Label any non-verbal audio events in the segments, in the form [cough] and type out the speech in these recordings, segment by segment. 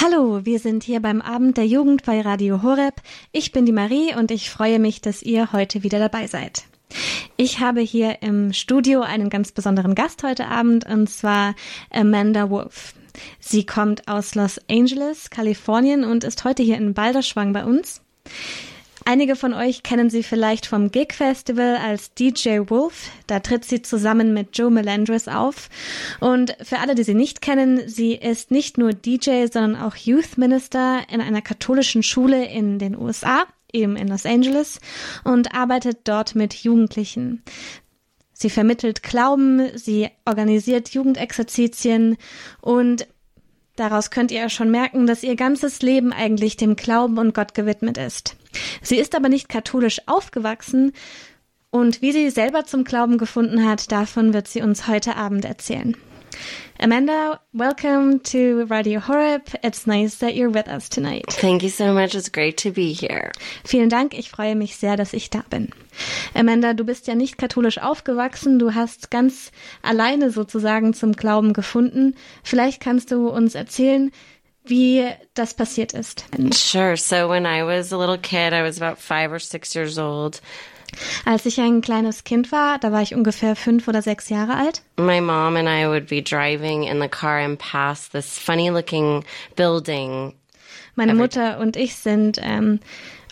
Hallo, wir sind hier beim Abend der Jugend bei Radio Horeb. Ich bin die Marie und ich freue mich, dass ihr heute wieder dabei seid. Ich habe hier im Studio einen ganz besonderen Gast heute Abend und zwar Amanda Wolf. Sie kommt aus Los Angeles, Kalifornien und ist heute hier in Balderschwang bei uns. Einige von euch kennen sie vielleicht vom Gig Festival als DJ Wolf. Da tritt sie zusammen mit Joe Melendres auf. Und für alle, die sie nicht kennen, sie ist nicht nur DJ, sondern auch Youth Minister in einer katholischen Schule in den USA, eben in Los Angeles, und arbeitet dort mit Jugendlichen. Sie vermittelt Glauben, sie organisiert Jugendexerzitien und Daraus könnt ihr schon merken, dass ihr ganzes Leben eigentlich dem Glauben und Gott gewidmet ist. Sie ist aber nicht katholisch aufgewachsen und wie sie selber zum Glauben gefunden hat, davon wird sie uns heute Abend erzählen. Amanda, welcome to Radio Horeb. It's nice that you're with us tonight. Thank you so much. It's great to be here. Vielen Dank. Ich freue mich sehr, dass ich da bin. Amanda, du bist ja nicht katholisch aufgewachsen. Du hast ganz alleine sozusagen zum Glauben gefunden. Vielleicht kannst du uns erzählen, wie das passiert ist. Sure. So when I was a little kid, I was about five or six years old. Als ich ein kleines Kind war, da war ich ungefähr fünf oder sechs Jahre alt. My mom and I would be driving in the car and pass this funny looking building. Meine Mutter und ich sind ähm,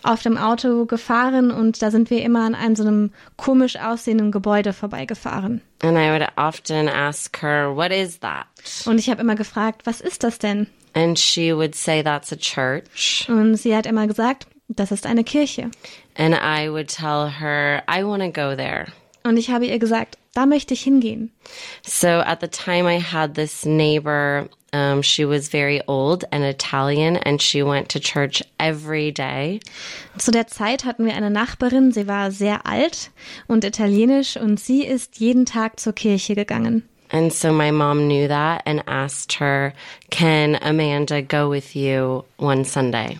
auf dem Auto gefahren und da sind wir immer an einem so einem komisch aussehenden Gebäude vorbeigefahren. And I would often ask her, what is that? Und ich habe immer gefragt, was ist das denn? And she would say, that's a church. Und sie hat immer gesagt, das ist eine Kirche. And I would tell her, I want to go there. Und ich habe ihr gesagt, da möchte ich hingehen. So at the time, I had this neighbor. Um, she was very old and Italian, and she went to church every day. Zu der Zeit hatten wir eine Nachbarin, sie war sehr alt und italienisch und sie ist jeden Tag zur Kirche gegangen. And so my mom knew that and asked her, Can Amanda go with you one Sunday?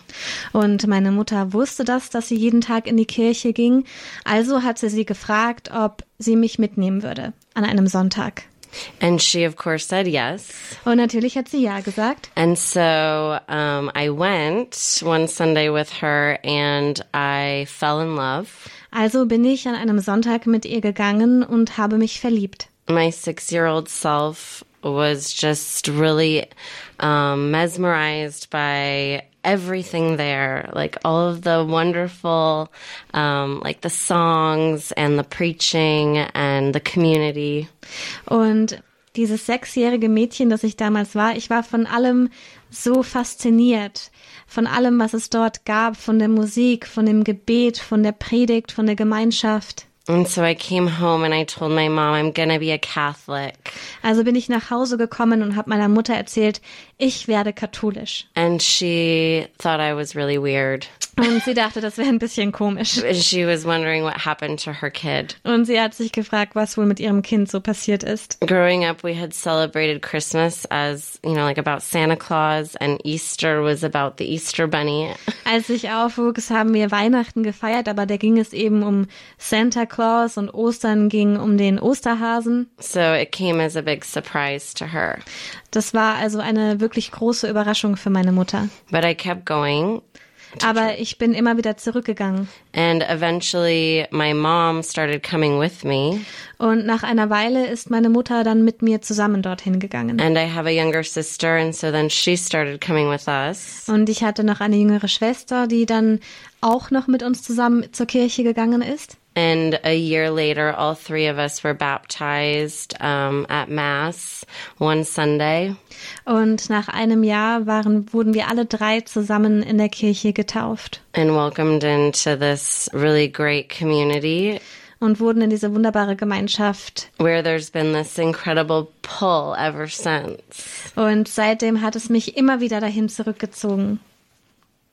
Und meine Mutter wusste das, dass sie jeden Tag in die Kirche ging. Also hat sie sie gefragt, ob sie mich mitnehmen würde an einem Sonntag. And she, of course, said yes. Und natürlich hat sie ja gesagt. And so um, I went one Sunday with her and I fell in love. Also bin ich an einem Sonntag mit ihr gegangen und habe mich verliebt. My six year old self was just really um, mesmerized by everything there like all of the wonderful um, like the songs and the preaching and the community Und dieses sechsjährige Mädchen, das ich damals war, ich war von allem so fasziniert. Von allem, was es dort gab, von der Musik, von dem Gebet, von der Predigt, von der Gemeinschaft. And so i came home and i told my mom i'm gonna be a catholic Also bin ich nach Hause gekommen und habe meiner Mutter erzählt, ich werde katholisch. and she thought i was really weird Und sie dachte, das wäre ein bisschen komisch. she was wondering what happened to her kid Und sie hat sich gefragt, was wohl mit ihrem Kind so passiert ist. growing up we had celebrated christmas as you know like about santa claus and easter was about the easter bunny [laughs] Als ich aufwuchs, haben wir Weihnachten gefeiert, aber da ging es eben um Santa Claus und Ostern ging um den Osterhasen. so it came as a big surprise to her Das war also eine wirklich große Überraschung für meine Mutter. but i kept going Aber ich bin immer wieder zurückgegangen. and eventually my mom started coming with me Und nach einer Weile ist meine Mutter dann mit mir zusammen dorthin gegangen. and i have a younger sister and so then she started coming with us Und ich hatte noch eine jüngere Schwester, die dann auch noch mit uns zusammen zur Kirche gegangen ist. And a year later, all three of us were baptized um, at Mass one Sunday. Und nach einem Jahr waren, wurden wir alle drei zusammen in der Kirche getauft and welcomed into this really great community und wurden in diese wunderbare Gemeinschaft. where there's been this incredible pull ever since. Und seitdem hat es mich immer wieder dahin zurückgezogen.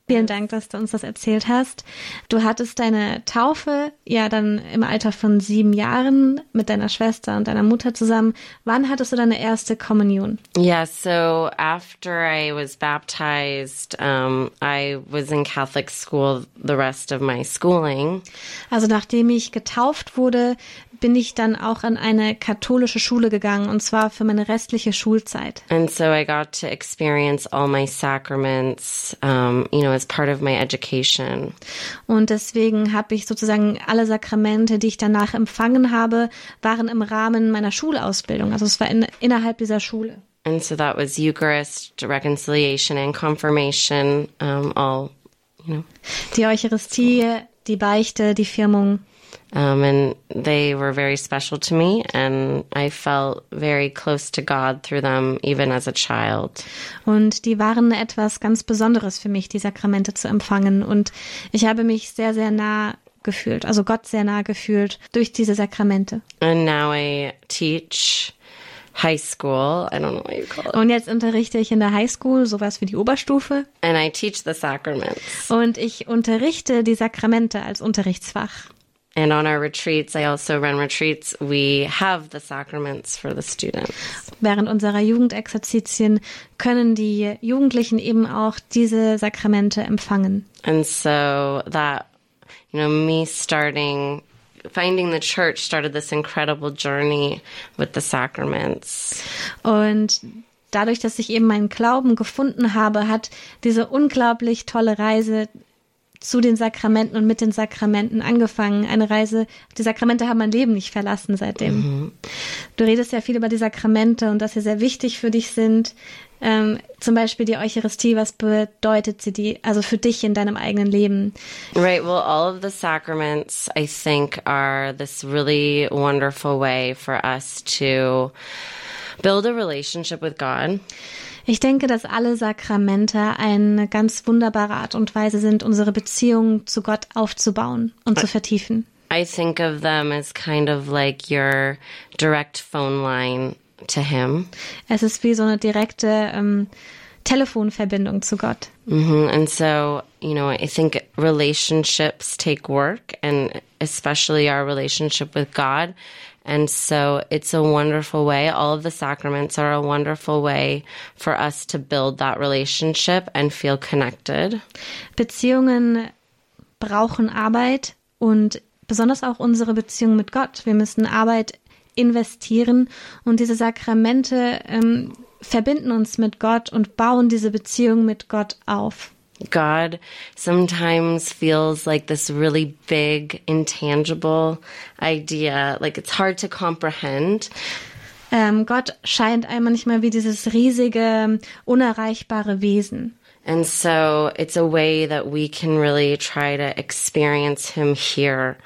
Vielen Dank, dass du uns das erzählt hast. Du hattest deine Taufe ja dann im Alter von sieben Jahren mit deiner Schwester und deiner Mutter zusammen. Wann hattest du deine erste Kommunion? Yeah, so after I was baptized, um, I was in Catholic school the rest of my schooling. Also nachdem ich getauft wurde, bin ich dann auch an eine katholische Schule gegangen und zwar für meine restliche Schulzeit. And so I got to experience all my sacraments, um, you know, as part of my education. Und deswegen habe ich sozusagen alle Sakramente, die ich danach empfangen habe, waren im Rahmen meiner Schulausbildung. Also es war in, innerhalb dieser Schule. And so that was Eucharist, reconciliation, and confirmation, um, all, you know. Die Eucharistie, die Beichte, die Firmung. Um, and they were very special to me, and I felt very close to God through them, even as a child. Und die waren etwas ganz Besonderes für mich, die Sakramente zu empfangen. Und ich habe mich sehr, sehr nah gefühlt, also Gott sehr nah gefühlt durch diese Sakramente. And now I teach high school. I don't know what you call it. Und jetzt unterrichte ich in der Highschool, sowas wie die Oberstufe. And I teach the sacraments. Und ich unterrichte die Sakramente als Unterrichtsfach. And on our retreats, I also run retreats. We have the sacraments for the students. Während unserer Jugendexerzitien können die Jugendlichen eben auch diese Sakramente empfangen. And so that, you know, me starting, finding the church started this incredible journey with the sacraments. Und dadurch, dass ich eben meinen Glauben gefunden habe, hat diese unglaublich tolle Reise zu den Sakramenten und mit den Sakramenten angefangen. Eine Reise, die Sakramente haben mein Leben nicht verlassen seitdem. Du redest ja viel über die Sakramente und dass sie sehr wichtig für dich sind. Ähm, zum Beispiel die Eucharistie, was bedeutet sie die, also für dich in deinem eigenen Leben? Right. Well, all of the sacraments, I think, are this really wonderful way for us to build a relationship with God. Ich denke, dass alle Sakramente eine ganz wunderbare Art und Weise sind, unsere Beziehung zu Gott aufzubauen und zu vertiefen. I think of them as kind of like your direct phone line to Him. Es ist wie so eine direkte ähm, Telefonverbindung zu Gott. hmm And so, you know, I think relationships take work, and especially our relationship with God. And so it's a wonderful way. All of the sacraments are a wonderful way for us to build that relationship and feel connected. Beziehungen brauchen Arbeit und besonders auch unsere Beziehung mit Gott. Wir müssen Arbeit investieren und diese Sakramente ähm, verbinden uns mit Gott und bauen diese Beziehung mit Gott auf. God sometimes feels like this really big, intangible idea. Like it's hard to comprehend. Ähm, Gott scheint einem manchmal wie dieses riesige, ähm, unerreichbare Wesen. And so it's a way that we can really try to experience Him here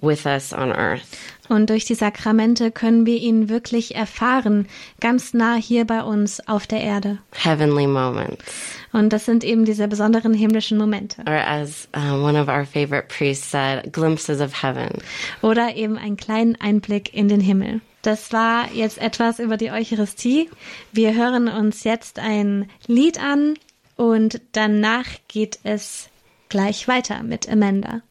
with us on earth. Und durch die Sakramente können wir ihn wirklich erfahren, ganz nah hier bei uns auf der Erde. Heavenly moments. Und das sind eben diese besonderen himmlischen Momente. Or as uh, one of our favorite priests said, glimpses of heaven. Oder eben einen kleinen Einblick in den Himmel. Das war jetzt etwas über die Eucharistie. Wir hören uns jetzt ein Lied an und danach geht es gleich weiter mit Amanda.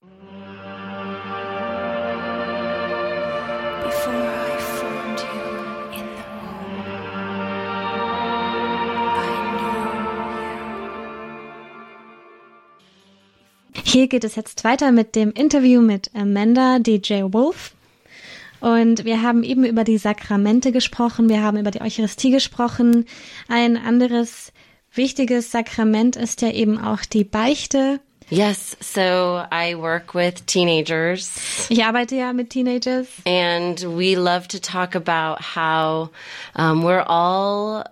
Hier geht es jetzt weiter mit dem Interview mit Amanda DJ Wolf. Und wir haben eben über die Sakramente gesprochen, wir haben über die Eucharistie gesprochen. Ein anderes wichtiges Sakrament ist ja eben auch die Beichte. Yes, so I work with teenagers. Ich arbeite ja mit Teenagers And we love to talk about how um, we're all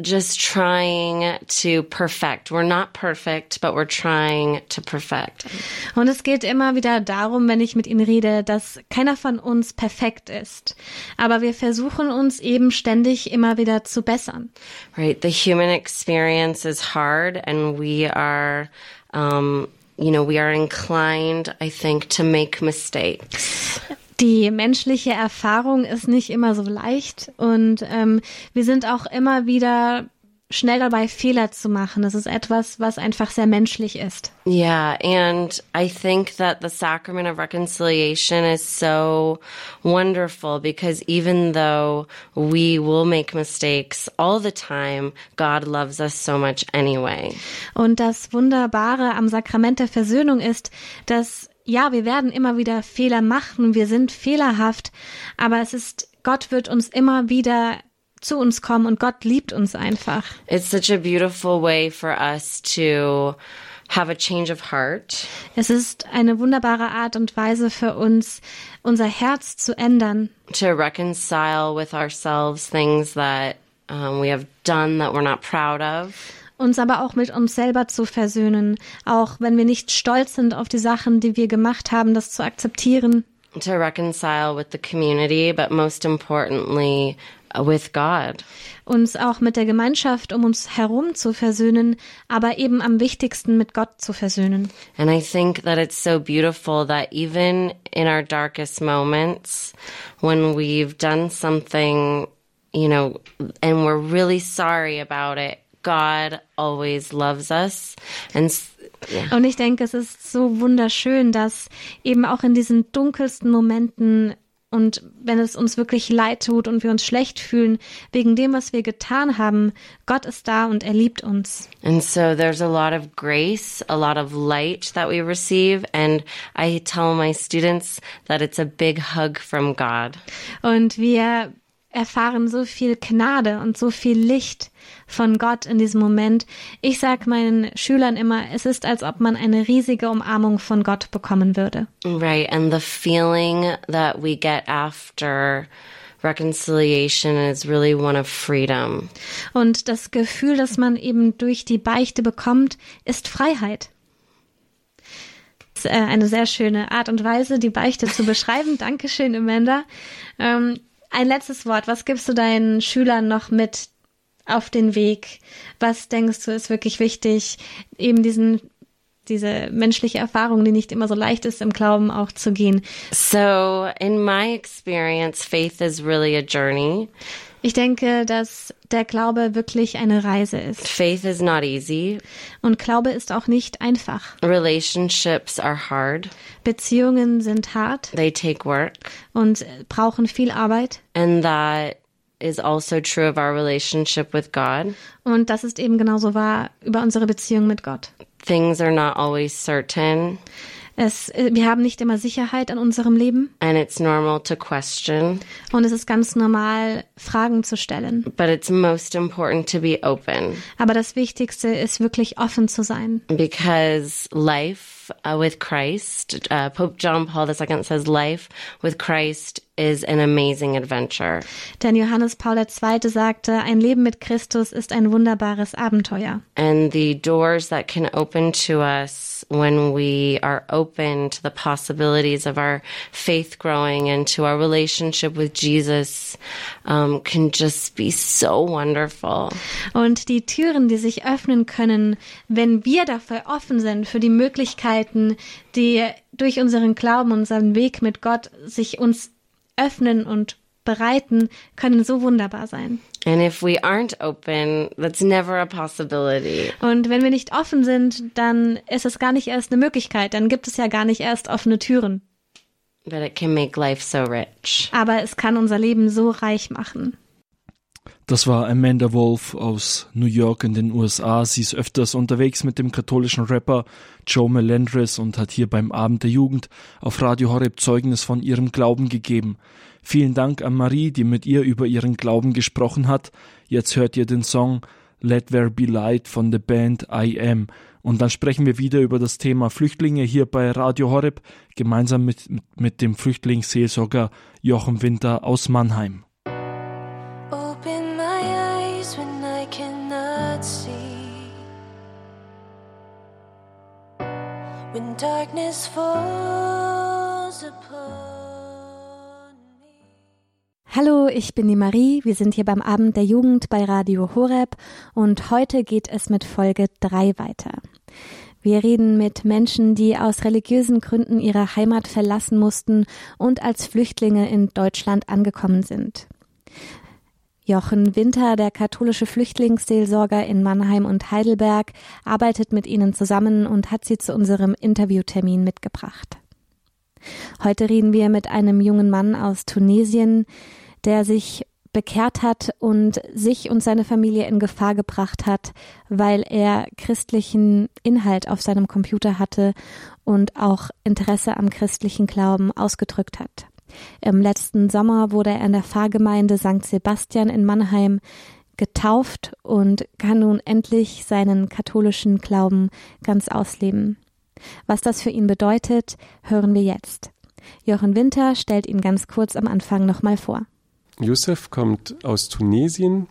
just trying to perfect. We're not perfect, but we're trying to perfect. und es geht immer wieder darum, wenn ich mit ihnen rede, dass keiner von uns perfekt ist. Aber wir versuchen uns eben ständig immer wieder zu bessern. Right? The human experience is hard, and we are, um, you know, we are inclined, I think, to make mistakes. Die menschliche Erfahrung ist nicht immer so leicht und ähm, wir sind auch immer wieder schnell dabei, Fehler zu machen. Das ist etwas, was einfach sehr menschlich ist. Yeah, and I think that the sacrament of reconciliation is so wonderful because even though we will make mistakes all the time, God loves us so much anyway. Und das Wunderbare am Sakrament der Versöhnung ist, dass ja, wir werden immer wieder Fehler machen, wir sind fehlerhaft, aber es ist, Gott wird uns immer wieder zu uns kommen und Gott liebt uns einfach. It's such a beautiful way for us to have a change of heart. Es ist eine wunderbare Art und Weise für uns, unser Herz zu ändern, to reconcile with ourselves things that um, we have done that we're not proud of. Uns aber auch mit uns selber zu versöhnen, auch wenn wir nicht stolz sind auf die Sachen, die wir gemacht haben, das zu akzeptieren. to reconcile with the community, but most importantly, uh, with God. uns auch mit der Gemeinschaft um uns herum zu versöhnen, aber eben am wichtigsten mit Gott zu versöhnen. And I think that it's so beautiful that even in our darkest moments, when we've done something, you know, and we're really sorry about it, God always loves us. And yeah. Und ich denke, es ist so wunderschön, dass eben auch in diesen dunkelsten Momenten und wenn es uns wirklich leid tut und wir uns schlecht fühlen wegen dem, was wir getan haben, Gott ist da und er liebt uns. And so there's a lot of grace, a lot of light that we receive. And I tell my students that it's a big hug from God. Und wir erfahren so viel Gnade und so viel Licht von Gott in diesem Moment. Ich sag meinen Schülern immer, es ist, als ob man eine riesige Umarmung von Gott bekommen würde. Right. And the feeling that we get after reconciliation is really one of freedom. Und das Gefühl, das man eben durch die Beichte bekommt, ist Freiheit. Äh, eine sehr schöne Art und Weise, die Beichte zu beschreiben. Dankeschön, Amanda. Ähm, ein letztes Wort. Was gibst du deinen Schülern noch mit auf den Weg? Was denkst du ist wirklich wichtig, eben diesen diese menschliche Erfahrung, die nicht immer so leicht ist im Glauben auch zu gehen. So, in my experience, faith is really a journey. Ich denke, dass der Glaube wirklich eine Reise ist. Faith is not easy. Und Glaube ist auch nicht einfach. Relationships are hard. Beziehungen sind hart They take work. und brauchen viel Arbeit. And that is also true of our relationship with God. Und das ist eben genauso wahr über unsere Beziehung mit Gott. Things are not always certain, Es, äh, wir haben nicht immer Sicherheit in unserem Leben and it's normal to question, und es ist ganz normal, Fragen zu stellen. but it's most important to be open Aber das Wichtigste ist wirklich offen zu sein. because life uh, with Christ, uh, Pope John Paul II says, life with Christ is an amazing adventure. Denn Johannes Paul II. sagte, ein Leben mit Christus ist ein wunderbares Abenteuer. And the doors that can open to us when we are open to the possibilities of our faith growing and to our relationship with Jesus um, can just be so wonderful. Und die Türen, die sich öffnen können, wenn wir dafür offen sind für die Möglichkeiten, die durch unseren Glauben, unseren Weg mit Gott sich uns öffnen und bereiten, können so wunderbar sein. And if we aren't open, that's never a possibility. Und wenn wir nicht offen sind, dann ist es gar nicht erst eine Möglichkeit, dann gibt es ja gar nicht erst offene Türen. But it can make life so rich. Aber es kann unser Leben so reich machen. Das war Amanda Wolf aus New York in den USA. Sie ist öfters unterwegs mit dem katholischen Rapper Joe Melendres und hat hier beim Abend der Jugend auf Radio Horeb Zeugnis von ihrem Glauben gegeben. Vielen Dank an Marie, die mit ihr über ihren Glauben gesprochen hat. Jetzt hört ihr den Song Let There Be Light von der Band I Am. Und dann sprechen wir wieder über das Thema Flüchtlinge hier bei Radio Horeb, gemeinsam mit, mit, dem Flüchtlingsseelsorger Jochen Winter aus Mannheim. Open my eyes when I cannot see. When darkness falls me. Hallo, ich bin die Marie. Wir sind hier beim Abend der Jugend bei Radio Horeb und heute geht es mit Folge 3 weiter. Wir reden mit Menschen, die aus religiösen Gründen ihre Heimat verlassen mussten und als Flüchtlinge in Deutschland angekommen sind. Jochen Winter, der katholische Flüchtlingsseelsorger in Mannheim und Heidelberg, arbeitet mit ihnen zusammen und hat sie zu unserem Interviewtermin mitgebracht. Heute reden wir mit einem jungen Mann aus Tunesien, der sich bekehrt hat und sich und seine Familie in Gefahr gebracht hat, weil er christlichen Inhalt auf seinem Computer hatte und auch Interesse am christlichen Glauben ausgedrückt hat. Im letzten Sommer wurde er in der Pfarrgemeinde St. Sebastian in Mannheim getauft und kann nun endlich seinen katholischen Glauben ganz ausleben. Was das für ihn bedeutet, hören wir jetzt. Jochen Winter stellt ihn ganz kurz am Anfang nochmal vor. Youssef kommt aus Tunesien.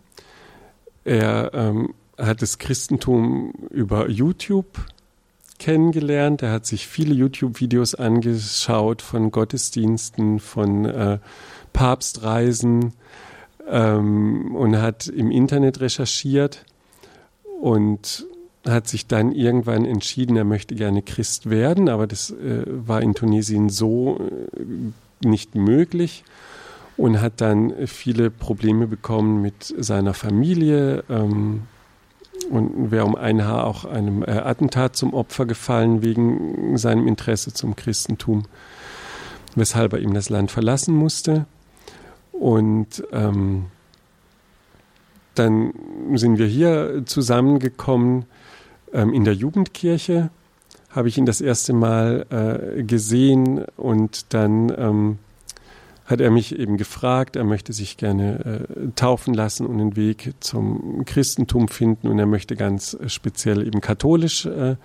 Er ähm, hat das Christentum über YouTube kennengelernt. Er hat sich viele YouTube-Videos angeschaut von Gottesdiensten, von äh, Papstreisen ähm, und hat im Internet recherchiert und hat sich dann irgendwann entschieden, er möchte gerne Christ werden, aber das äh, war in Tunesien so äh, nicht möglich und hat dann viele Probleme bekommen mit seiner Familie ähm, und wäre um ein Haar auch einem äh, Attentat zum Opfer gefallen wegen seinem Interesse zum Christentum, weshalb er ihm das Land verlassen musste. Und ähm, dann sind wir hier zusammengekommen ähm, in der Jugendkirche, habe ich ihn das erste Mal äh, gesehen und dann ähm, hat er mich eben gefragt, er möchte sich gerne äh, taufen lassen und einen Weg zum Christentum finden und er möchte ganz speziell eben katholisch äh,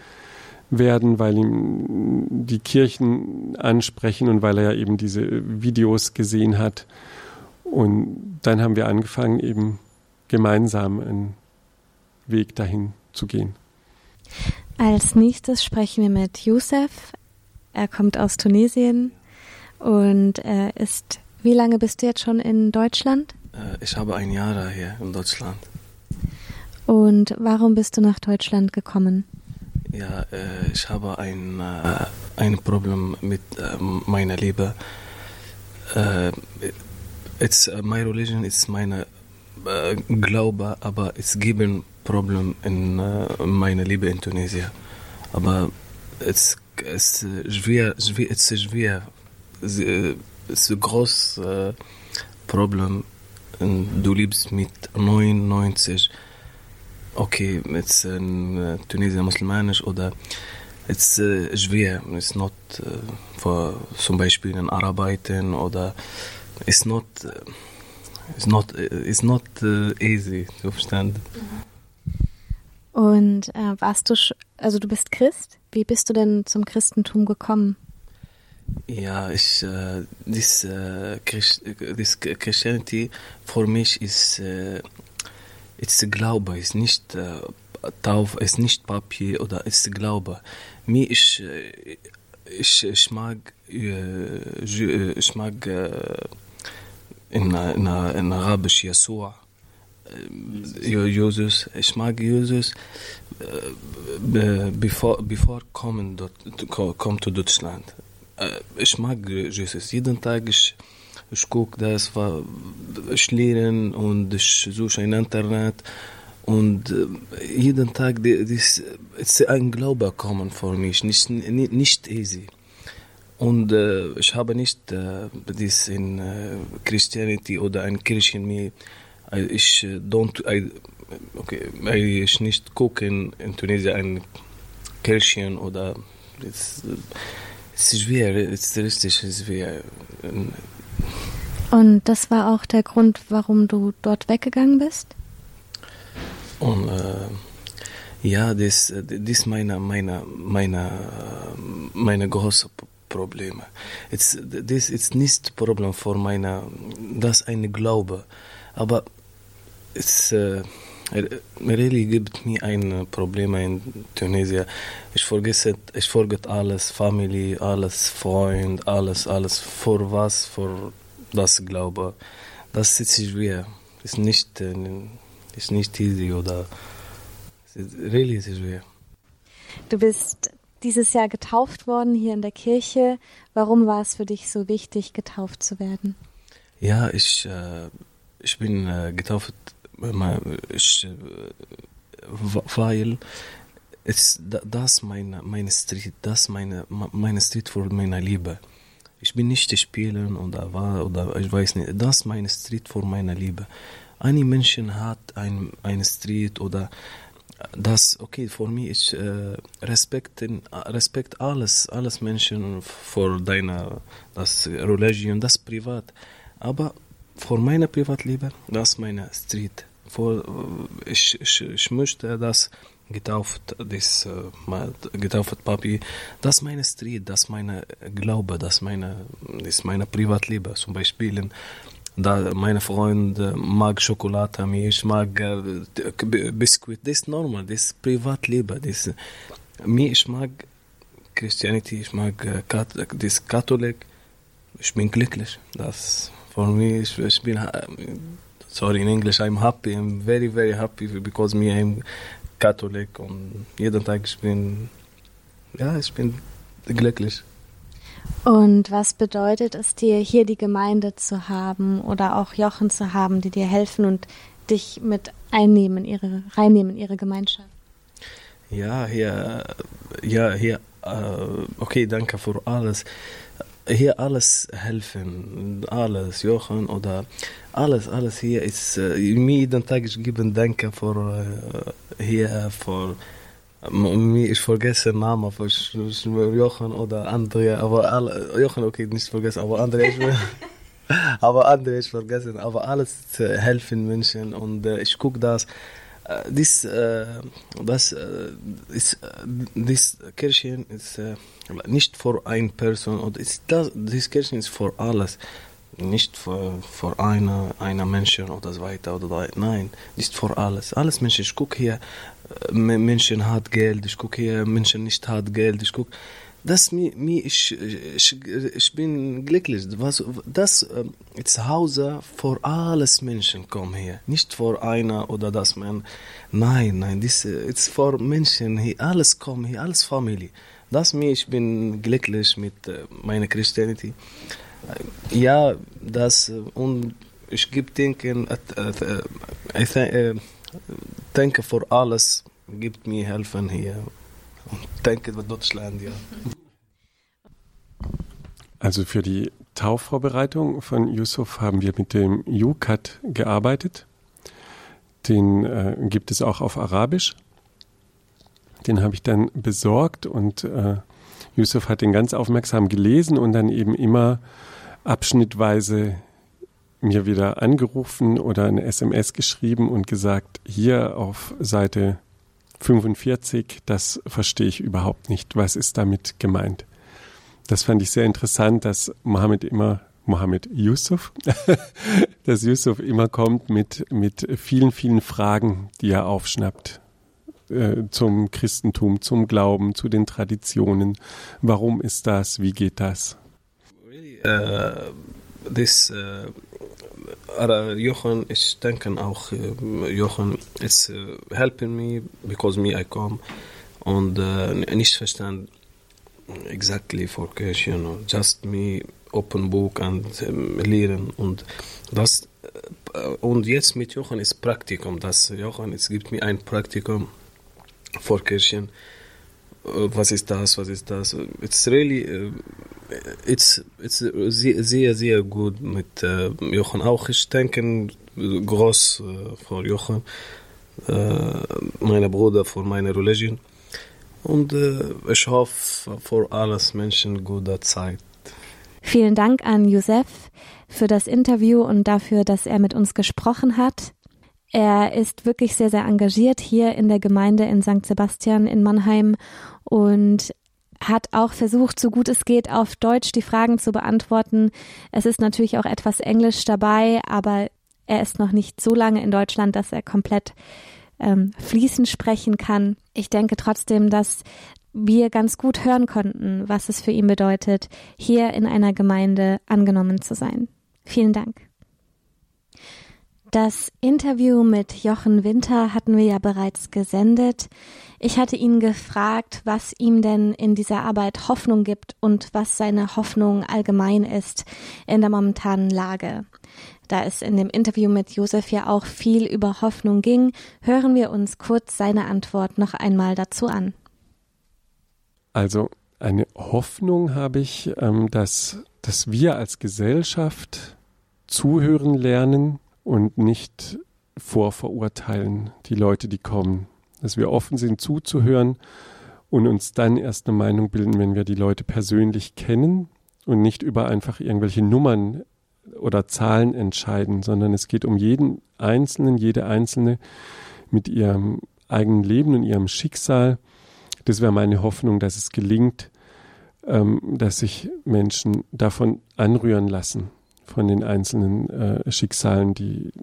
werden, weil ihm die Kirchen ansprechen und weil er ja eben diese Videos gesehen hat. Und dann haben wir angefangen, eben gemeinsam einen Weg dahin zu gehen. Als nächstes sprechen wir mit Youssef. Er kommt aus Tunesien und er ist, wie lange bist du jetzt schon in Deutschland? Äh, ich habe ein Jahr hier in Deutschland. Und warum bist du nach Deutschland gekommen? Ja, äh, ich habe ein, äh, ein Problem mit meiner Liebe. It's, my religion ist meine Glaube, aber es gibt ein Problem in meiner Liebe in Tunesien. Aber es ist schwer, schwer, es ist schwer ist ein großes äh, Problem. Du lebst mit 99, okay, jetzt in äh, Tunesien muslimisch oder es ist schwer, es ist not für zum Beispiel in Arbeiten oder es ist not it's not it's not easy zu verstehen. Und äh, warst du also du bist Christ? Wie bist du denn zum Christentum gekommen? Ja, ich, äh, this, Christ, this Christianity für mich ist, äh, ist Glaube, ist nicht äh, Tauf, ist nicht Papier oder ist Glaube. Mir ich, ich, ich mag, ich mag in, in, in Arabisch Yeshua. Jesus, ich mag Jesus, bevor, bevor kommen dort, kommt zu Deutschland ich mag Jesus. Jeden Tag ich, ich gucke das, ich lerne und ich suche im Internet. Und jeden Tag, das ist ein Glaube kommen für mich, nicht, nicht, easy. Und äh, ich habe nicht äh, das in äh, Christianity oder in Kirchen mir, ich don't, I, okay, ich nicht gucken in Tunesien ein Kirchen oder das, es ist schwer, es ist richtig schwer. Und das war auch der Grund, warum du dort weggegangen bist? Und äh, ja, das, das ist meine, meine, meine, meine große Probleme. Das ist nicht Problem für meine, das ist ein Glaube, aber es äh, really gibt mir ein Problem in Tunesien. Ich vergesse, ich vergesse alles, Familie, alles, Freund, alles, alles. Für was? Für das Glaube. Das ist schwer. Ist nicht, ist nicht easy oder, really ist schwer. Du bist dieses Jahr getauft worden hier in der Kirche. Warum war es für dich so wichtig, getauft zu werden? Ja, ich, äh, ich bin äh, getauft ich, weil es, das meine, meine Street, das meine, meine Street für meine Liebe. Ich bin nicht spielen oder war oder ich weiß nicht. Das meine Street vor meiner Liebe. Einige Menschen hat ein eine Street oder das okay für mich ist äh, Respekt in, Respekt alles alles Menschen vor deiner das Religion das privat aber vor meiner Privatliebe das ist meine Street vor ich, ich, ich möchte das getauft das äh, getauft Papi das ist meine Street das ist meine Glaube das ist meine das meine Privatliebe zum Beispiel da meine Freunde mag Schokolade, ich mag äh, Biskuit, das ist normal, das ist Privatleben. Das, ich mag Christianity, ich mag äh, das Katholik, ich bin glücklich. Das für mich, ich, ich bin, sorry in English, I'm happy, I'm very, very happy because me, I'm Catholic und jeden Tag ich bin, ja, ich bin glücklich. Und was bedeutet es dir, hier die Gemeinde zu haben oder auch Jochen zu haben, die dir helfen und dich mit einnehmen, ihre, reinnehmen in ihre Gemeinschaft? Ja, hier, ja, hier, äh, okay, danke für alles. Hier alles helfen, alles, Jochen oder alles, alles hier ist, äh, mir jeden Tag ich gebe Danke für äh, hier, für ich vergesse Namen von Jochen oder Andrea, aber alle, Jochen okay, nicht vergessen, aber Andrea, ich [laughs] will, aber Andrea, ich vergessen, aber alles helfen Menschen und äh, ich gucke das, äh, dies, äh, das äh, ist, dies Kirchen ist nicht für eine Person oder das, dies Kirchen ist für alles nicht für, für eine Menschen oder so weiter oder so. Nein, nicht für alles. Alles Menschen. Ich gucke hier, Menschen hat Geld. Ich gucke hier, Menschen nicht hat Geld. Ich gucke, das mir, mir ich, ich, ich bin glücklich. Was, das ist Hause für alles Menschen kommen hier. Nicht für einer oder das man. Nein, nein, das ist für Menschen hier. Alles kommen hier, alles Familie. Das mir, ich bin glücklich mit meiner Christianity. Ja, das und ich gebe denken, ich denke für alles gibt mir helfen hier und denke für Deutschland, ja. Also für die Taufvorbereitung von Yusuf haben wir mit dem UCAT gearbeitet. Den äh, gibt es auch auf Arabisch. Den habe ich dann besorgt und äh, Yusuf hat den ganz aufmerksam gelesen und dann eben immer abschnittweise mir wieder angerufen oder eine SMS geschrieben und gesagt, hier auf Seite 45, das verstehe ich überhaupt nicht. Was ist damit gemeint? Das fand ich sehr interessant, dass Mohammed immer, Mohammed Yusuf, [laughs] dass Yusuf immer kommt mit, mit vielen, vielen Fragen, die er aufschnappt äh, zum Christentum, zum Glauben, zu den Traditionen. Warum ist das? Wie geht das? Uh, this uh, Jochen is denken auch uh, Jochen is uh, helping me because me I come. Und uh, nicht verstanden exactly for question just me open book and um, lehren und das und jetzt mit Jochen ist Praktikum das Jochen es gibt mir ein Praktikum for Kirchen was ist das was ist das it's really it's, it's sehr, sehr, gut mit äh, Jochen. Auch ich denke groß äh, vor Jochen, äh, meiner Bruder, für meine Religion. Und äh, ich hoffe für alles Menschen gute Zeit. Vielen Dank an Josef für das Interview und dafür, dass er mit uns gesprochen hat. Er ist wirklich sehr, sehr engagiert hier in der Gemeinde in St. Sebastian in Mannheim und hat auch versucht, so gut es geht, auf Deutsch die Fragen zu beantworten. Es ist natürlich auch etwas Englisch dabei, aber er ist noch nicht so lange in Deutschland, dass er komplett ähm, fließend sprechen kann. Ich denke trotzdem, dass wir ganz gut hören konnten, was es für ihn bedeutet, hier in einer Gemeinde angenommen zu sein. Vielen Dank. Das Interview mit Jochen Winter hatten wir ja bereits gesendet. Ich hatte ihn gefragt, was ihm denn in dieser Arbeit Hoffnung gibt und was seine Hoffnung allgemein ist in der momentanen Lage. Da es in dem Interview mit Josef ja auch viel über Hoffnung ging, hören wir uns kurz seine Antwort noch einmal dazu an. Also eine Hoffnung habe ich, ähm, dass dass wir als Gesellschaft zuhören lernen und nicht vorverurteilen die Leute, die kommen. Dass wir offen sind zuzuhören und uns dann erst eine Meinung bilden, wenn wir die Leute persönlich kennen und nicht über einfach irgendwelche Nummern oder Zahlen entscheiden, sondern es geht um jeden Einzelnen, jede Einzelne mit ihrem eigenen Leben und ihrem Schicksal. Das wäre meine Hoffnung, dass es gelingt, ähm, dass sich Menschen davon anrühren lassen, von den einzelnen äh, Schicksalen, die,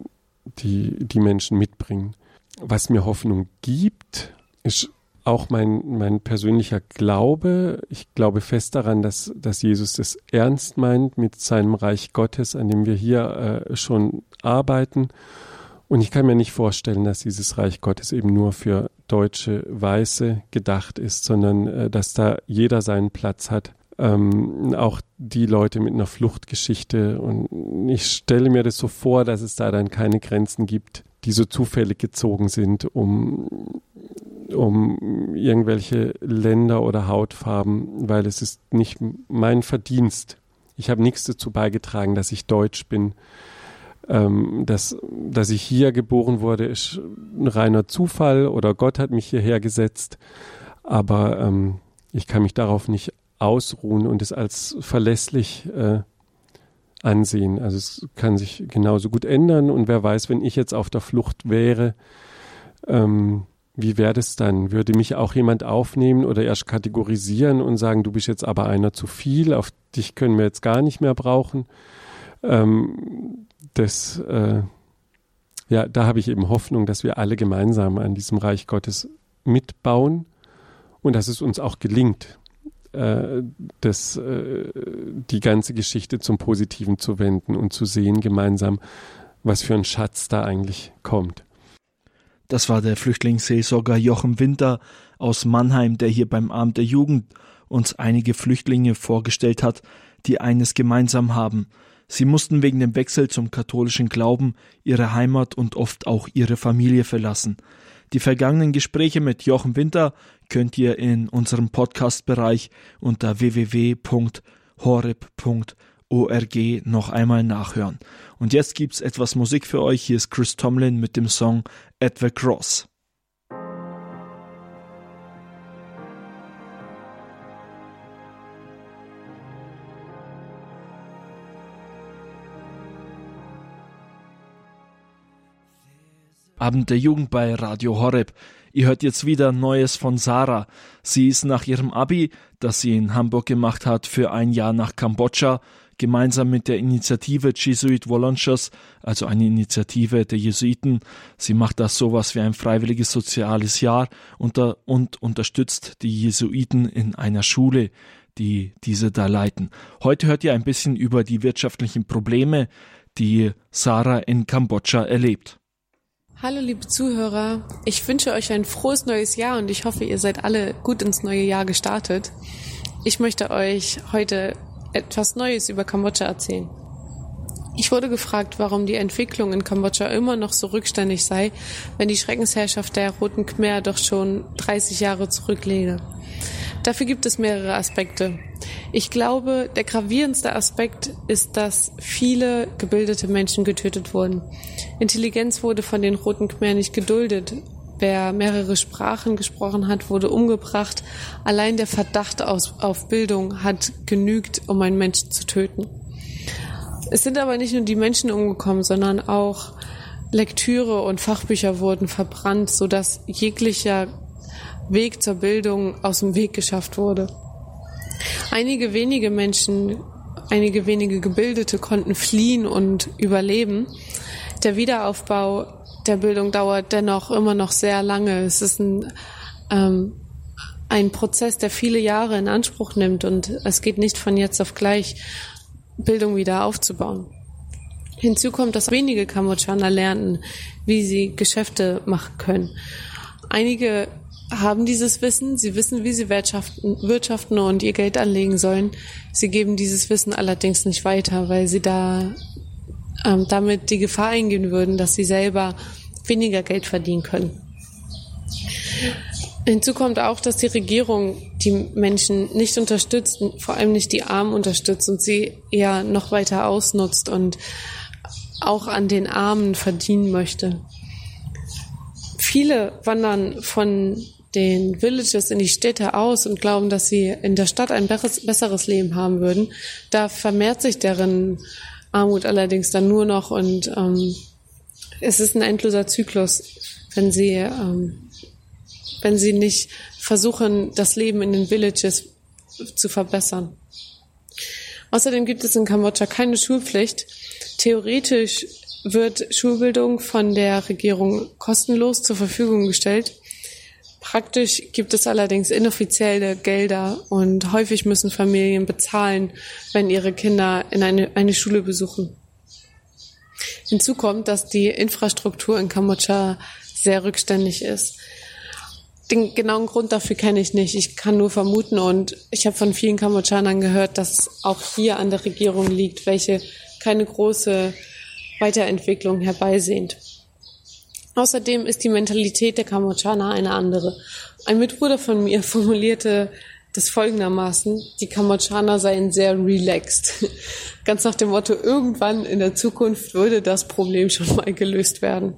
die die Menschen mitbringen. Was mir Hoffnung gibt, ist auch mein, mein persönlicher Glaube. Ich glaube fest daran, dass, dass Jesus das ernst meint mit seinem Reich Gottes, an dem wir hier äh, schon arbeiten. Und ich kann mir nicht vorstellen, dass dieses Reich Gottes eben nur für deutsche Weiße gedacht ist, sondern äh, dass da jeder seinen Platz hat. Ähm, auch die Leute mit einer Fluchtgeschichte. Und ich stelle mir das so vor, dass es da dann keine Grenzen gibt, die so zufällig gezogen sind, um um irgendwelche Länder oder Hautfarben, weil es ist nicht mein Verdienst. Ich habe nichts dazu beigetragen, dass ich deutsch bin. Ähm, dass, dass ich hier geboren wurde, ist ein reiner Zufall oder Gott hat mich hierher gesetzt. Aber ähm, ich kann mich darauf nicht ausruhen und es als verlässlich äh, ansehen. Also es kann sich genauso gut ändern und wer weiß, wenn ich jetzt auf der Flucht wäre, ähm, wie wäre das dann? Würde mich auch jemand aufnehmen oder erst kategorisieren und sagen, du bist jetzt aber einer zu viel, auf dich können wir jetzt gar nicht mehr brauchen? Ähm, das, äh, ja, da habe ich eben Hoffnung, dass wir alle gemeinsam an diesem Reich Gottes mitbauen und dass es uns auch gelingt, äh, das, äh, die ganze Geschichte zum Positiven zu wenden und zu sehen gemeinsam, was für ein Schatz da eigentlich kommt. Das war der Flüchtlingsseelsorger Jochen Winter aus Mannheim, der hier beim Abend der Jugend uns einige Flüchtlinge vorgestellt hat, die eines gemeinsam haben. Sie mussten wegen dem Wechsel zum katholischen Glauben ihre Heimat und oft auch ihre Familie verlassen. Die vergangenen Gespräche mit Jochen Winter könnt ihr in unserem Podcast-Bereich unter www.horeb.org noch einmal nachhören. Und jetzt gibt's etwas Musik für euch. Hier ist Chris Tomlin mit dem Song At the Cross. Abend der Jugend bei Radio Horeb. Ihr hört jetzt wieder Neues von Sarah. Sie ist nach ihrem Abi, das sie in Hamburg gemacht hat, für ein Jahr nach Kambodscha gemeinsam mit der Initiative Jesuit Volunteers, also eine Initiative der Jesuiten. Sie macht das sowas wie ein freiwilliges soziales Jahr unter, und unterstützt die Jesuiten in einer Schule, die diese da leiten. Heute hört ihr ein bisschen über die wirtschaftlichen Probleme, die Sarah in Kambodscha erlebt. Hallo liebe Zuhörer, ich wünsche euch ein frohes neues Jahr und ich hoffe, ihr seid alle gut ins neue Jahr gestartet. Ich möchte euch heute etwas Neues über Kambodscha erzählen. Ich wurde gefragt, warum die Entwicklung in Kambodscha immer noch so rückständig sei, wenn die Schreckensherrschaft der Roten Khmer doch schon 30 Jahre zurücklege. Dafür gibt es mehrere Aspekte. Ich glaube, der gravierendste Aspekt ist, dass viele gebildete Menschen getötet wurden. Intelligenz wurde von den Roten Khmer nicht geduldet Wer mehrere Sprachen gesprochen hat, wurde umgebracht. Allein der Verdacht auf Bildung hat genügt, um einen Menschen zu töten. Es sind aber nicht nur die Menschen umgekommen, sondern auch Lektüre und Fachbücher wurden verbrannt, sodass jeglicher Weg zur Bildung aus dem Weg geschafft wurde. Einige wenige Menschen, einige wenige Gebildete konnten fliehen und überleben. Der Wiederaufbau der Bildung dauert dennoch immer noch sehr lange. Es ist ein, ähm, ein Prozess, der viele Jahre in Anspruch nimmt und es geht nicht von jetzt auf gleich, Bildung wieder aufzubauen. Hinzu kommt, dass wenige Kambodschaner lernten, wie sie Geschäfte machen können. Einige haben dieses Wissen, sie wissen, wie sie wirtschaften, wirtschaften und ihr Geld anlegen sollen. Sie geben dieses Wissen allerdings nicht weiter, weil sie da ähm, damit die Gefahr eingehen würden, dass sie selber weniger Geld verdienen können. Hinzu kommt auch, dass die Regierung die Menschen nicht unterstützt, vor allem nicht die Armen unterstützt und sie eher noch weiter ausnutzt und auch an den Armen verdienen möchte. Viele wandern von den Villages in die Städte aus und glauben, dass sie in der Stadt ein besseres Leben haben würden. Da vermehrt sich deren Armut allerdings dann nur noch und ähm, es ist ein endloser Zyklus, wenn sie, ähm, wenn sie nicht versuchen, das Leben in den Villages zu verbessern. Außerdem gibt es in Kambodscha keine Schulpflicht. Theoretisch wird Schulbildung von der Regierung kostenlos zur Verfügung gestellt. Praktisch gibt es allerdings inoffizielle Gelder und häufig müssen Familien bezahlen, wenn ihre Kinder in eine, eine Schule besuchen. Hinzu kommt, dass die Infrastruktur in Kambodscha sehr rückständig ist. Den genauen Grund dafür kenne ich nicht. Ich kann nur vermuten und ich habe von vielen Kambodschanern gehört, dass auch hier an der Regierung liegt, welche keine große Weiterentwicklung herbeisehnt. Außerdem ist die Mentalität der Kambodschaner eine andere. Ein Mitbruder von mir [laughs] formulierte das folgendermaßen, die Kambodschaner seien sehr relaxed. [laughs] Ganz nach dem Motto, irgendwann in der Zukunft würde das Problem schon mal gelöst werden.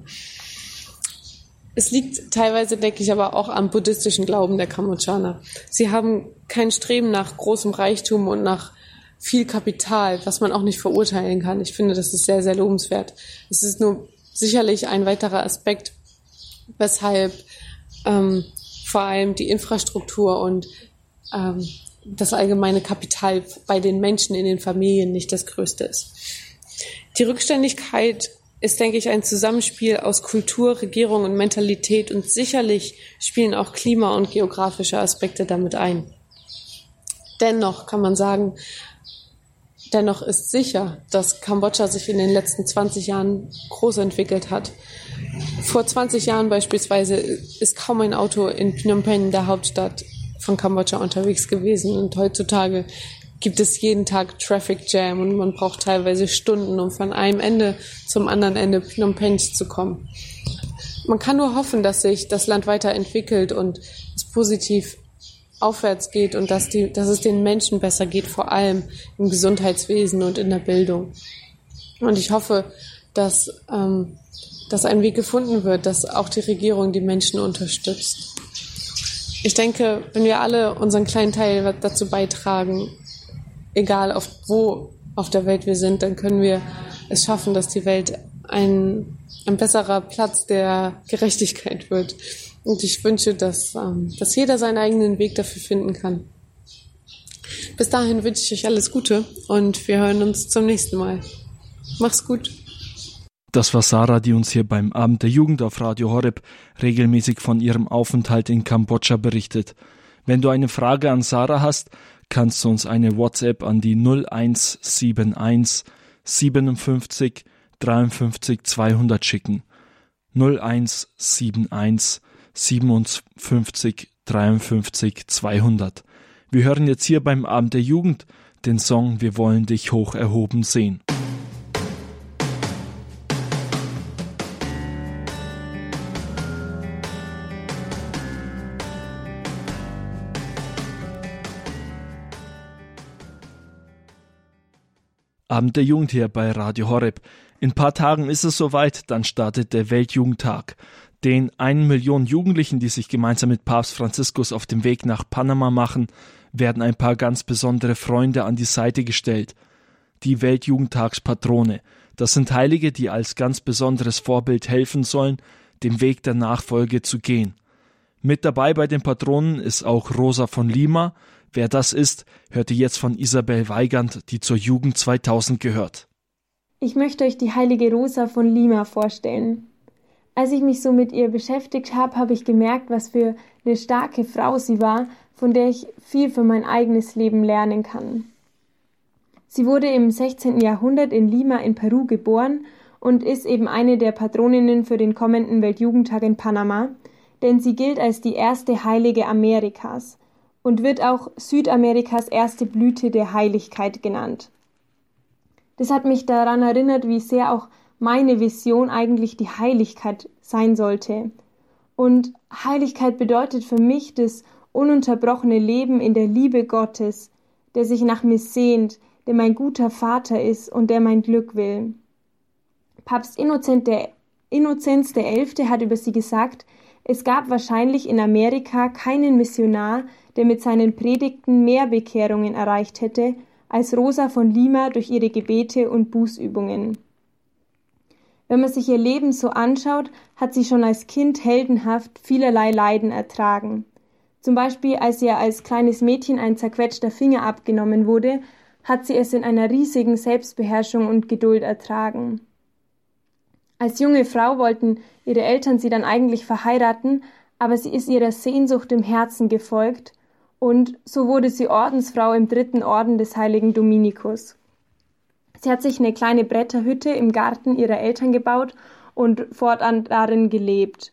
Es liegt teilweise, denke ich, aber auch am buddhistischen Glauben der Kambodschaner. Sie haben kein Streben nach großem Reichtum und nach viel Kapital, was man auch nicht verurteilen kann. Ich finde, das ist sehr, sehr lobenswert. Es ist nur sicherlich ein weiterer Aspekt, weshalb ähm, vor allem die Infrastruktur und ähm, das allgemeine Kapital bei den Menschen in den Familien nicht das größte ist. Die Rückständigkeit ist, denke ich, ein Zusammenspiel aus Kultur, Regierung und Mentalität und sicherlich spielen auch Klima- und geografische Aspekte damit ein. Dennoch kann man sagen, Dennoch ist sicher, dass Kambodscha sich in den letzten 20 Jahren groß entwickelt hat. Vor 20 Jahren beispielsweise ist kaum ein Auto in Phnom Penh, der Hauptstadt von Kambodscha, unterwegs gewesen. Und heutzutage gibt es jeden Tag Traffic Jam und man braucht teilweise Stunden, um von einem Ende zum anderen Ende Phnom Penh zu kommen. Man kann nur hoffen, dass sich das Land weiterentwickelt und es positiv aufwärts geht und dass, die, dass es den Menschen besser geht, vor allem im Gesundheitswesen und in der Bildung. Und ich hoffe, dass, ähm, dass ein Weg gefunden wird, dass auch die Regierung die Menschen unterstützt. Ich denke, wenn wir alle unseren kleinen Teil dazu beitragen, egal auf wo auf der Welt wir sind, dann können wir es schaffen, dass die Welt ein, ein besserer Platz der Gerechtigkeit wird. Und ich wünsche, dass, ähm, dass jeder seinen eigenen Weg dafür finden kann. Bis dahin wünsche ich euch alles Gute und wir hören uns zum nächsten Mal. Mach's gut. Das war Sarah, die uns hier beim Abend der Jugend auf Radio Horeb regelmäßig von ihrem Aufenthalt in Kambodscha berichtet. Wenn du eine Frage an Sarah hast, kannst du uns eine WhatsApp an die 0171 57 53 200 schicken. 0171 57 53 200. Wir hören jetzt hier beim Abend der Jugend den Song Wir wollen dich hoch erhoben sehen. Abend der Jugend hier bei Radio Horeb. In paar Tagen ist es soweit, dann startet der Weltjugendtag den einen Million Jugendlichen, die sich gemeinsam mit Papst Franziskus auf dem Weg nach Panama machen, werden ein paar ganz besondere Freunde an die Seite gestellt. Die Weltjugendtagspatrone. Das sind Heilige, die als ganz besonderes Vorbild helfen sollen, den Weg der Nachfolge zu gehen. Mit dabei bei den Patronen ist auch Rosa von Lima. Wer das ist, hörte jetzt von Isabel Weigand, die zur Jugend 2000 gehört. Ich möchte euch die heilige Rosa von Lima vorstellen. Als ich mich so mit ihr beschäftigt habe, habe ich gemerkt, was für eine starke Frau sie war, von der ich viel für mein eigenes Leben lernen kann. Sie wurde im 16. Jahrhundert in Lima in Peru geboren und ist eben eine der Patroninnen für den kommenden Weltjugendtag in Panama, denn sie gilt als die erste Heilige Amerikas und wird auch Südamerikas erste Blüte der Heiligkeit genannt. Das hat mich daran erinnert, wie sehr auch meine Vision eigentlich die Heiligkeit sein sollte. Und Heiligkeit bedeutet für mich das ununterbrochene Leben in der Liebe Gottes, der sich nach mir sehnt, der mein guter Vater ist und der mein Glück will. Papst Innozent der, Innozenz der Elfte hat über sie gesagt, es gab wahrscheinlich in Amerika keinen Missionar, der mit seinen Predigten mehr Bekehrungen erreicht hätte als Rosa von Lima durch ihre Gebete und Bußübungen. Wenn man sich ihr Leben so anschaut, hat sie schon als Kind heldenhaft vielerlei Leiden ertragen. Zum Beispiel, als ihr als kleines Mädchen ein zerquetschter Finger abgenommen wurde, hat sie es in einer riesigen Selbstbeherrschung und Geduld ertragen. Als junge Frau wollten ihre Eltern sie dann eigentlich verheiraten, aber sie ist ihrer Sehnsucht im Herzen gefolgt und so wurde sie Ordensfrau im dritten Orden des heiligen Dominikus. Sie hat sich eine kleine Bretterhütte im Garten ihrer Eltern gebaut und fortan darin gelebt.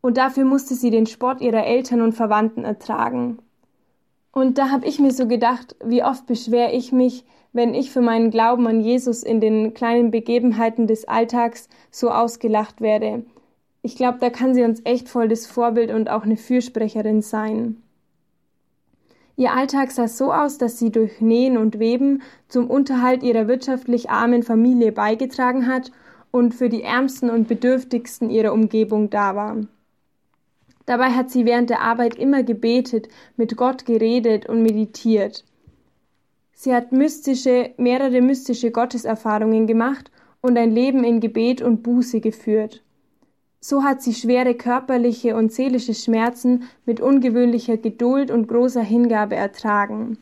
Und dafür musste sie den Spott ihrer Eltern und Verwandten ertragen. Und da habe ich mir so gedacht, wie oft beschwer ich mich, wenn ich für meinen Glauben an Jesus in den kleinen Begebenheiten des Alltags so ausgelacht werde. Ich glaube, da kann sie uns echt voll das Vorbild und auch eine Fürsprecherin sein. Ihr Alltag sah so aus, dass sie durch Nähen und Weben zum Unterhalt ihrer wirtschaftlich armen Familie beigetragen hat und für die Ärmsten und Bedürftigsten ihrer Umgebung da war. Dabei hat sie während der Arbeit immer gebetet, mit Gott geredet und meditiert. Sie hat mystische, mehrere mystische Gotteserfahrungen gemacht und ein Leben in Gebet und Buße geführt. So hat sie schwere körperliche und seelische Schmerzen mit ungewöhnlicher Geduld und großer Hingabe ertragen.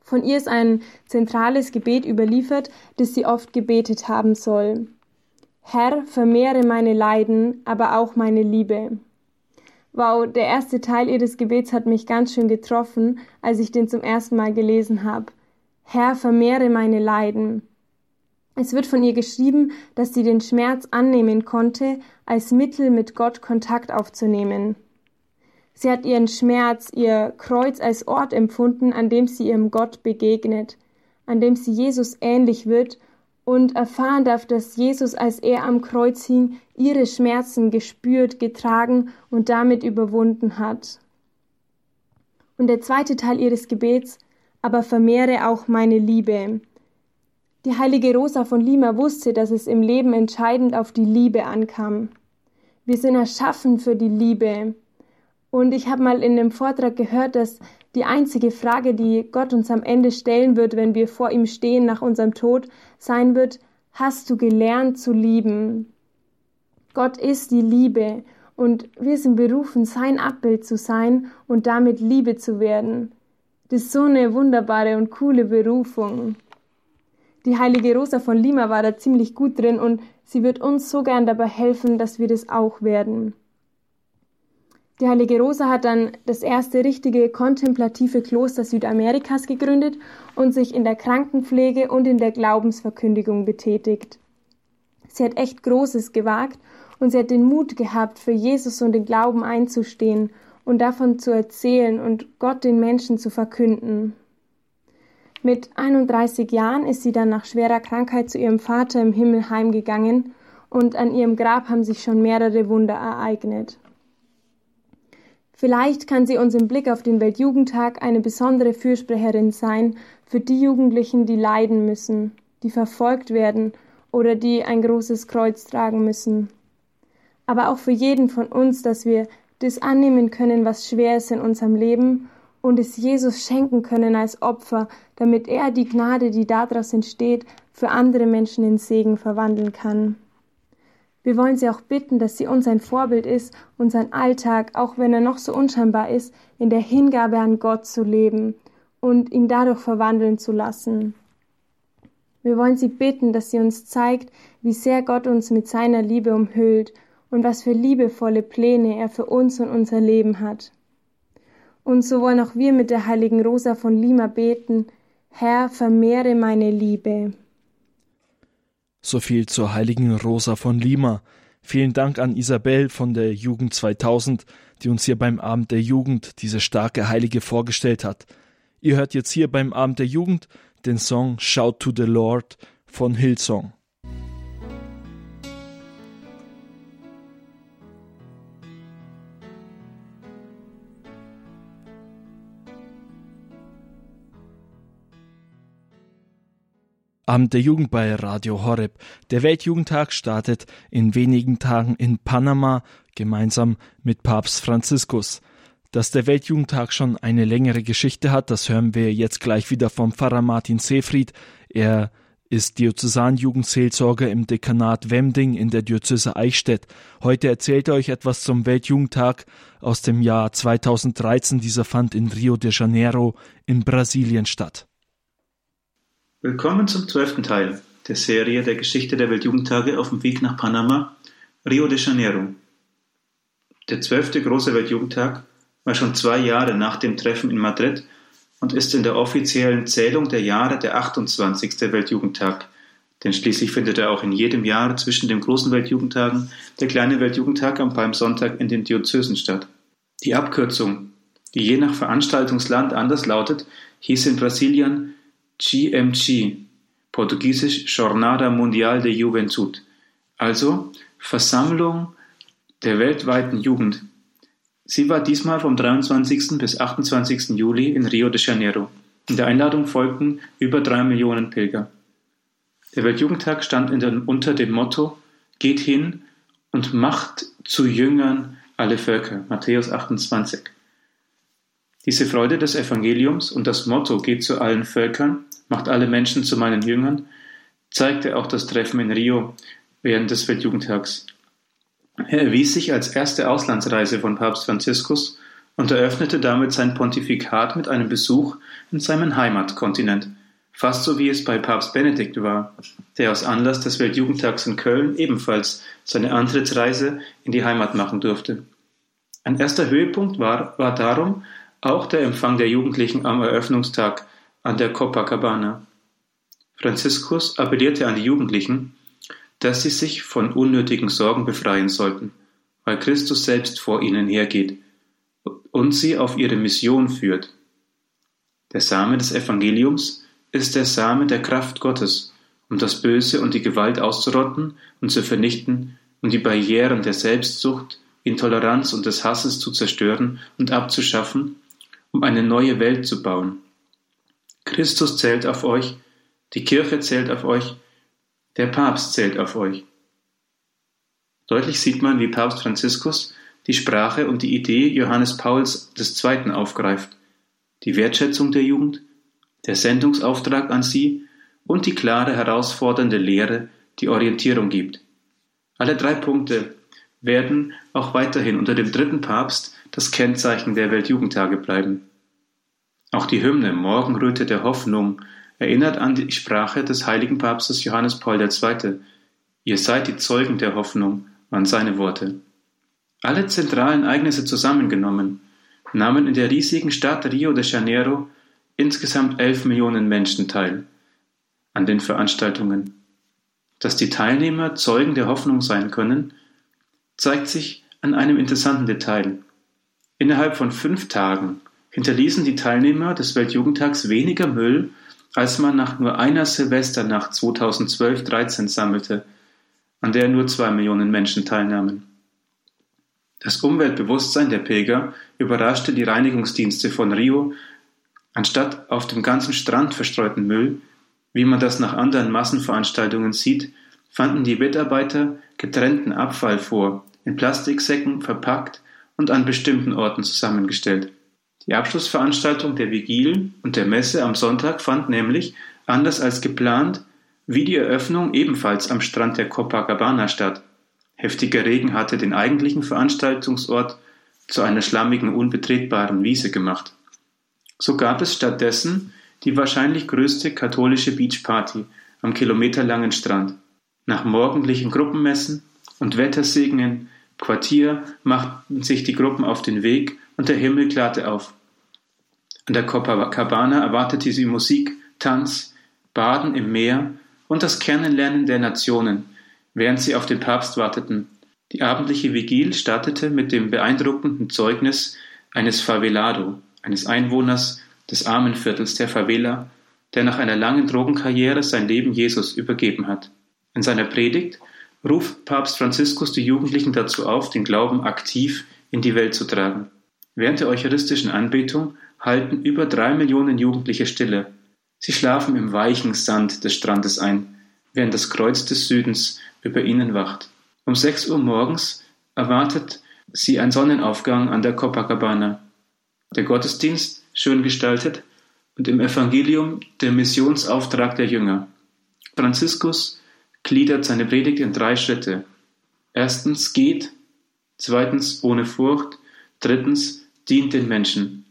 Von ihr ist ein zentrales Gebet überliefert, das sie oft gebetet haben soll. Herr, vermehre meine Leiden, aber auch meine Liebe. Wow, der erste Teil ihres Gebets hat mich ganz schön getroffen, als ich den zum ersten Mal gelesen habe. Herr, vermehre meine Leiden. Es wird von ihr geschrieben, dass sie den Schmerz annehmen konnte, als Mittel mit Gott Kontakt aufzunehmen. Sie hat ihren Schmerz, ihr Kreuz als Ort empfunden, an dem sie ihrem Gott begegnet, an dem sie Jesus ähnlich wird und erfahren darf, dass Jesus, als er am Kreuz hing, ihre Schmerzen gespürt, getragen und damit überwunden hat. Und der zweite Teil ihres Gebets, aber vermehre auch meine Liebe. Die heilige Rosa von Lima wusste, dass es im Leben entscheidend auf die Liebe ankam. Wir sind erschaffen für die Liebe. Und ich habe mal in dem Vortrag gehört, dass die einzige Frage, die Gott uns am Ende stellen wird, wenn wir vor ihm stehen nach unserem Tod, sein wird, hast du gelernt zu lieben? Gott ist die Liebe und wir sind berufen, sein Abbild zu sein und damit Liebe zu werden. Das ist so eine wunderbare und coole Berufung. Die heilige Rosa von Lima war da ziemlich gut drin und sie wird uns so gern dabei helfen, dass wir das auch werden. Die heilige Rosa hat dann das erste richtige kontemplative Kloster Südamerikas gegründet und sich in der Krankenpflege und in der Glaubensverkündigung betätigt. Sie hat echt Großes gewagt und sie hat den Mut gehabt, für Jesus und den Glauben einzustehen und davon zu erzählen und Gott den Menschen zu verkünden. Mit 31 Jahren ist sie dann nach schwerer Krankheit zu ihrem Vater im Himmel heimgegangen und an ihrem Grab haben sich schon mehrere Wunder ereignet. Vielleicht kann sie uns im Blick auf den Weltjugendtag eine besondere Fürsprecherin sein für die Jugendlichen, die leiden müssen, die verfolgt werden oder die ein großes Kreuz tragen müssen. Aber auch für jeden von uns, dass wir das annehmen können, was schwer ist in unserem Leben und es Jesus schenken können als Opfer, damit er die Gnade, die daraus entsteht, für andere Menschen in Segen verwandeln kann. Wir wollen sie auch bitten, dass sie uns ein Vorbild ist, unseren Alltag, auch wenn er noch so unscheinbar ist, in der Hingabe an Gott zu leben und ihn dadurch verwandeln zu lassen. Wir wollen sie bitten, dass sie uns zeigt, wie sehr Gott uns mit seiner Liebe umhüllt und was für liebevolle Pläne er für uns und unser Leben hat. Und so wollen auch wir mit der heiligen Rosa von Lima beten, Herr, vermehre meine Liebe. So viel zur heiligen Rosa von Lima. Vielen Dank an Isabel von der Jugend 2000, die uns hier beim Abend der Jugend diese starke Heilige vorgestellt hat. Ihr hört jetzt hier beim Abend der Jugend den Song Shout to the Lord von Hillsong. Abend der Jugend bei Radio Horeb. Der Weltjugendtag startet in wenigen Tagen in Panama gemeinsam mit Papst Franziskus. Dass der Weltjugendtag schon eine längere Geschichte hat, das hören wir jetzt gleich wieder vom Pfarrer Martin Seefried. Er ist Diözesanjugendseelsorger im Dekanat Wemding in der Diözese Eichstätt. Heute erzählt er euch etwas zum Weltjugendtag aus dem Jahr 2013. Dieser fand in Rio de Janeiro in Brasilien statt. Willkommen zum zwölften Teil der Serie der Geschichte der Weltjugendtage auf dem Weg nach Panama, Rio de Janeiro. Der zwölfte große Weltjugendtag war schon zwei Jahre nach dem Treffen in Madrid und ist in der offiziellen Zählung der Jahre der 28. Weltjugendtag, denn schließlich findet er auch in jedem Jahr zwischen den großen Weltjugendtagen der kleine Weltjugendtag am Palmsonntag in den Diözesen statt. Die Abkürzung, die je nach Veranstaltungsland anders lautet, hieß in Brasilien GMG, portugiesisch Jornada Mundial de Juventud, also Versammlung der weltweiten Jugend. Sie war diesmal vom 23. bis 28. Juli in Rio de Janeiro. In der Einladung folgten über drei Millionen Pilger. Der Weltjugendtag stand unter dem Motto Geht hin und macht zu Jüngern alle Völker. Matthäus 28. Diese Freude des Evangeliums und das Motto Geht zu allen Völkern macht alle Menschen zu meinen Jüngern, zeigte auch das Treffen in Rio während des Weltjugendtags. Er erwies sich als erste Auslandsreise von Papst Franziskus und eröffnete damit sein Pontifikat mit einem Besuch in seinem Heimatkontinent, fast so wie es bei Papst Benedikt war, der aus Anlass des Weltjugendtags in Köln ebenfalls seine Antrittsreise in die Heimat machen durfte. Ein erster Höhepunkt war, war darum auch der Empfang der Jugendlichen am Eröffnungstag an der Copacabana. Franziskus appellierte an die Jugendlichen, dass sie sich von unnötigen Sorgen befreien sollten, weil Christus selbst vor ihnen hergeht und sie auf ihre Mission führt. Der Same des Evangeliums ist der Same der Kraft Gottes, um das Böse und die Gewalt auszurotten und zu vernichten, um die Barrieren der Selbstsucht, Intoleranz und des Hasses zu zerstören und abzuschaffen, um eine neue Welt zu bauen. Christus zählt auf euch, die Kirche zählt auf euch, der Papst zählt auf euch. Deutlich sieht man, wie Papst Franziskus die Sprache und die Idee Johannes Pauls II. aufgreift, die Wertschätzung der Jugend, der Sendungsauftrag an sie und die klare, herausfordernde Lehre, die Orientierung gibt. Alle drei Punkte werden auch weiterhin unter dem dritten Papst das Kennzeichen der Weltjugendtage bleiben. Auch die Hymne Morgenröte der Hoffnung erinnert an die Sprache des heiligen Papstes Johannes Paul II. Ihr seid die Zeugen der Hoffnung, waren seine Worte. Alle zentralen Ereignisse zusammengenommen nahmen in der riesigen Stadt Rio de Janeiro insgesamt elf Millionen Menschen teil an den Veranstaltungen. Dass die Teilnehmer Zeugen der Hoffnung sein können, zeigt sich an einem interessanten Detail. Innerhalb von fünf Tagen hinterließen die Teilnehmer des Weltjugendtags weniger Müll, als man nach nur einer Silvesternacht 2012-13 sammelte, an der nur zwei Millionen Menschen teilnahmen. Das Umweltbewusstsein der Pilger überraschte die Reinigungsdienste von Rio. Anstatt auf dem ganzen Strand verstreuten Müll, wie man das nach anderen Massenveranstaltungen sieht, fanden die Mitarbeiter getrennten Abfall vor, in Plastiksäcken verpackt und an bestimmten Orten zusammengestellt. Die Abschlussveranstaltung der Vigil und der Messe am Sonntag fand nämlich, anders als geplant, wie die Eröffnung ebenfalls am Strand der Copacabana statt. Heftiger Regen hatte den eigentlichen Veranstaltungsort zu einer schlammigen, unbetretbaren Wiese gemacht. So gab es stattdessen die wahrscheinlich größte katholische Beachparty am kilometerlangen Strand. Nach morgendlichen Gruppenmessen und Wettersegen im Quartier machten sich die Gruppen auf den Weg und der Himmel klarte auf. An der Copacabana erwartete sie Musik, Tanz, Baden im Meer und das Kennenlernen der Nationen, während sie auf den Papst warteten. Die abendliche Vigil startete mit dem beeindruckenden Zeugnis eines Favelado, eines Einwohners des Armenviertels der Favela, der nach einer langen Drogenkarriere sein Leben Jesus übergeben hat. In seiner Predigt ruft Papst Franziskus die Jugendlichen dazu auf, den Glauben aktiv in die Welt zu tragen. Während der eucharistischen Anbetung halten über drei Millionen Jugendliche Stille. Sie schlafen im weichen Sand des Strandes ein, während das Kreuz des Südens über ihnen wacht. Um sechs Uhr morgens erwartet sie ein Sonnenaufgang an der Copacabana. Der Gottesdienst, schön gestaltet, und im Evangelium der Missionsauftrag der Jünger. Franziskus gliedert seine Predigt in drei Schritte. Erstens geht, zweitens ohne Furcht, drittens dient den Menschen.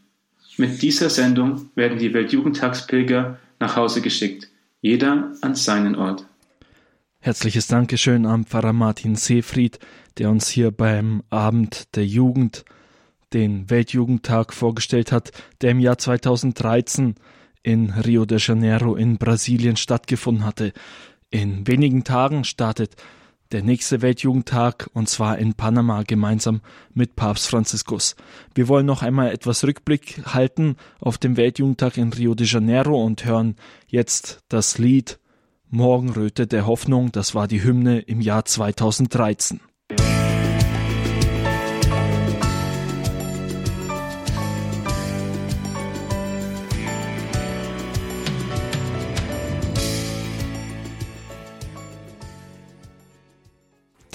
Mit dieser Sendung werden die Weltjugendtagspilger nach Hause geschickt, jeder an seinen Ort. Herzliches Dankeschön an Pfarrer Martin Seefried, der uns hier beim Abend der Jugend den Weltjugendtag vorgestellt hat, der im Jahr 2013 in Rio de Janeiro in Brasilien stattgefunden hatte. In wenigen Tagen startet der nächste Weltjugendtag und zwar in Panama gemeinsam mit Papst Franziskus. Wir wollen noch einmal etwas Rückblick halten auf den Weltjugendtag in Rio de Janeiro und hören jetzt das Lied Morgenröte der Hoffnung, das war die Hymne im Jahr 2013.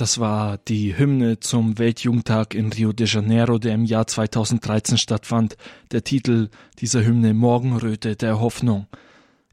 Das war die Hymne zum Weltjugendtag in Rio de Janeiro, der im Jahr 2013 stattfand. Der Titel dieser Hymne Morgenröte der Hoffnung.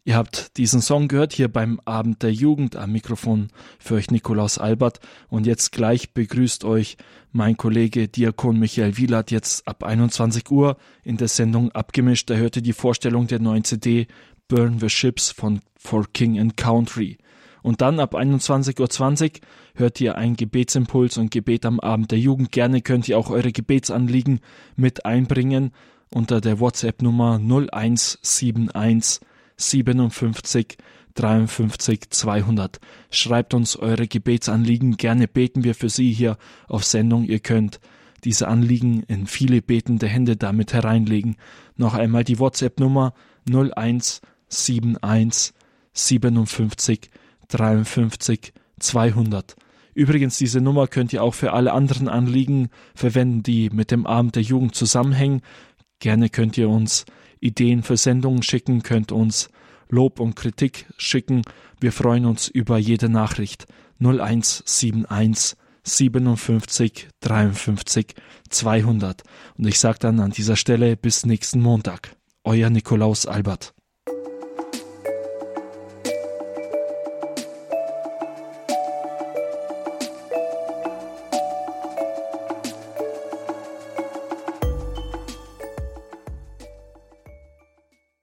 Ihr habt diesen Song gehört hier beim Abend der Jugend am Mikrofon für euch Nikolaus Albert und jetzt gleich begrüßt euch mein Kollege Diakon Michael Wielert jetzt ab 21 Uhr in der Sendung abgemischt. Da hörte die Vorstellung der neuen CD Burn the Ships von For King and Country. Und dann ab 21.20 Uhr hört ihr einen Gebetsimpuls und Gebet am Abend der Jugend. Gerne könnt ihr auch eure Gebetsanliegen mit einbringen unter der WhatsApp-Nummer 0171 57 53 200. Schreibt uns eure Gebetsanliegen. Gerne beten wir für Sie hier auf Sendung. Ihr könnt diese Anliegen in viele betende Hände damit hereinlegen. Noch einmal die WhatsApp-Nummer 0171 57 53 200. Übrigens, diese Nummer könnt ihr auch für alle anderen Anliegen verwenden, die mit dem Abend der Jugend zusammenhängen. Gerne könnt ihr uns Ideen für Sendungen schicken, könnt uns Lob und Kritik schicken. Wir freuen uns über jede Nachricht. 0171 57 53 200. Und ich sage dann an dieser Stelle bis nächsten Montag. Euer Nikolaus Albert.